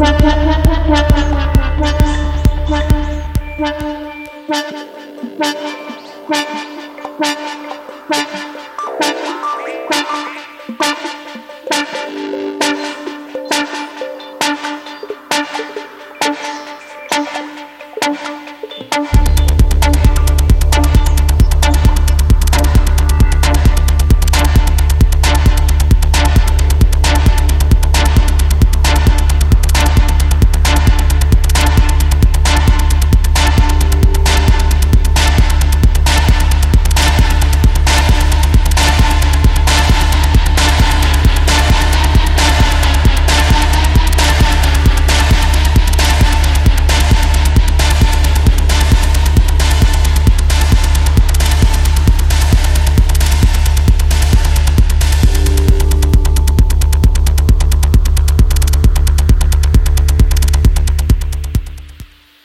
Ha ha ha!